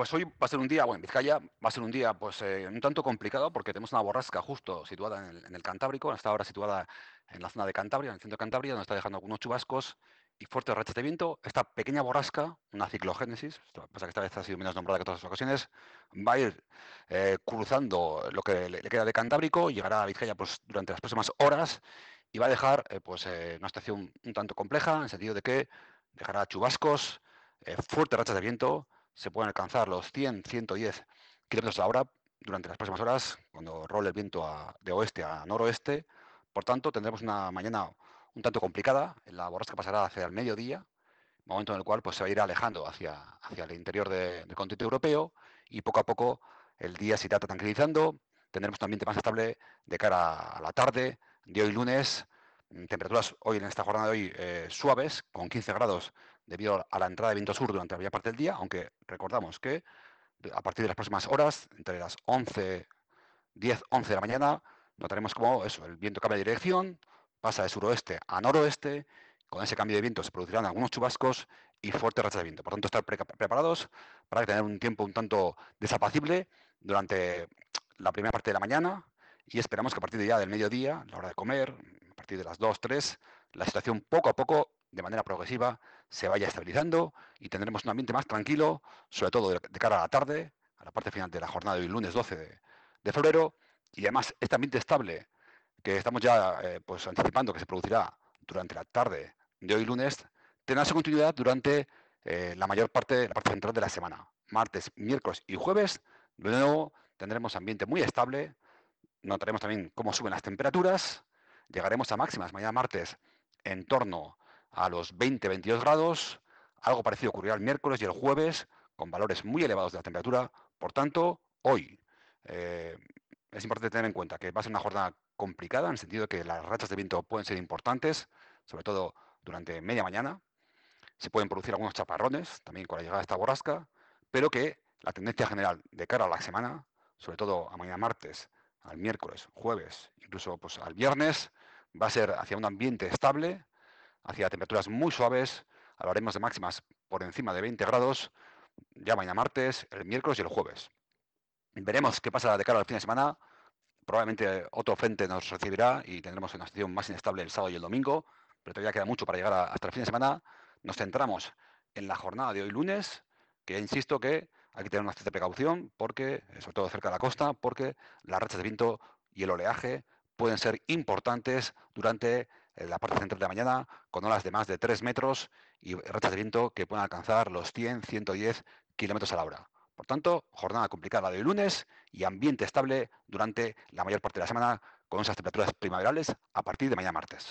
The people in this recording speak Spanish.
Pues hoy va a ser un día, bueno, en Vizcaya va a ser un día pues eh, un tanto complicado porque tenemos una borrasca justo situada en el, en el Cantábrico, está ahora situada en la zona de Cantabria, en el centro de Cantabria, donde está dejando algunos chubascos y fuertes rachas de viento. Esta pequeña borrasca, una ciclogénesis, pasa que esta vez ha sido menos nombrada que todas las ocasiones, va a ir eh, cruzando lo que le, queda de Cantábrico, llegará a Vizcaya pues, durante las próximas horas y va a dejar eh, pues, una situación un tanto compleja, en el sentido de que dejará chubascos, fuertes rachas de viento, se pueden alcanzar los 100, 110 kilómetros a la hora durante las próximas horas, cuando role el viento de oeste a noroeste. Por tanto, tendremos una mañana un tanto complicada. La borrasca pasará hacia el mediodía, momento en el cual pues, se va a ir alejando hacia, hacia el interior del continente europeo y poco a poco el día se irá tranquilizando. Tendremos un ambiente más estable de cara a la tarde de hoy lunes. Temperaturas hoy en esta jornada de hoy eh, suaves, con 15 grados debido a la entrada de viento sur durante la mayor parte del día, aunque recordamos que a partir de las próximas horas, entre las 11, 10, 11 de la mañana, notaremos cómo eso, el viento cambia de dirección, pasa de suroeste a noroeste, con ese cambio de viento se producirán algunos chubascos y fuertes rachas de viento. Por tanto, estar preparados para tener un tiempo un tanto desapacible durante la primera parte de la mañana y esperamos que a partir de ya del mediodía, la hora de comer, a partir de las 2, 3, la situación poco a poco de manera progresiva se vaya estabilizando y tendremos un ambiente más tranquilo, sobre todo de, cara a la tarde, a la parte final de la jornada de hoy, lunes 12 de, febrero, y además este ambiente estable que estamos ya eh, pues anticipando que se producirá durante la tarde de hoy lunes, tendrá su continuidad durante eh, la mayor parte, la parte central de la semana. Martes, miércoles y jueves, de nuevo tendremos ambiente muy estable, notaremos también cómo suben las temperaturas, llegaremos a máximas mañana martes en torno los 20-22 grados. Algo parecido ocurrirá el miércoles y el jueves, con valores muy elevados de la temperatura. Por tanto, hoy eh, es importante tener en cuenta que va a ser una jornada complicada, en el sentido de que las rachas de viento pueden ser importantes, sobre todo durante media mañana. Se pueden producir algunos chaparrones también con la llegada de esta borrasca, pero que la tendencia general de cara a la semana, sobre todo a mañana martes, al miércoles, jueves, incluso pues, al viernes, va a ser hacia un ambiente estable, hacia temperaturas muy suaves, hablaremos de máximas por encima de 20 grados, ya mañana martes, el miércoles y el jueves. Veremos qué pasa de cara al fin de semana. Probablemente otro frente nos recibirá y tendremos una situación más inestable el sábado y el domingo, pero todavía queda mucho para llegar hasta el fin de semana. Nos centramos en la jornada de hoy lunes, que insisto que hay que tener una cierta precaución, porque, sobre todo cerca de la costa, porque las rachas de viento y el oleaje pueden ser importantes durante en la parte central de la mañana, con olas de más de 3 metros y rachas de viento que pueden alcanzar los 100, 110 kilómetros a la hora. Por tanto, jornada complicada de hoy lunes y ambiente estable durante la mayor parte de la semana con esas temperaturas primaverales a partir de mañana martes.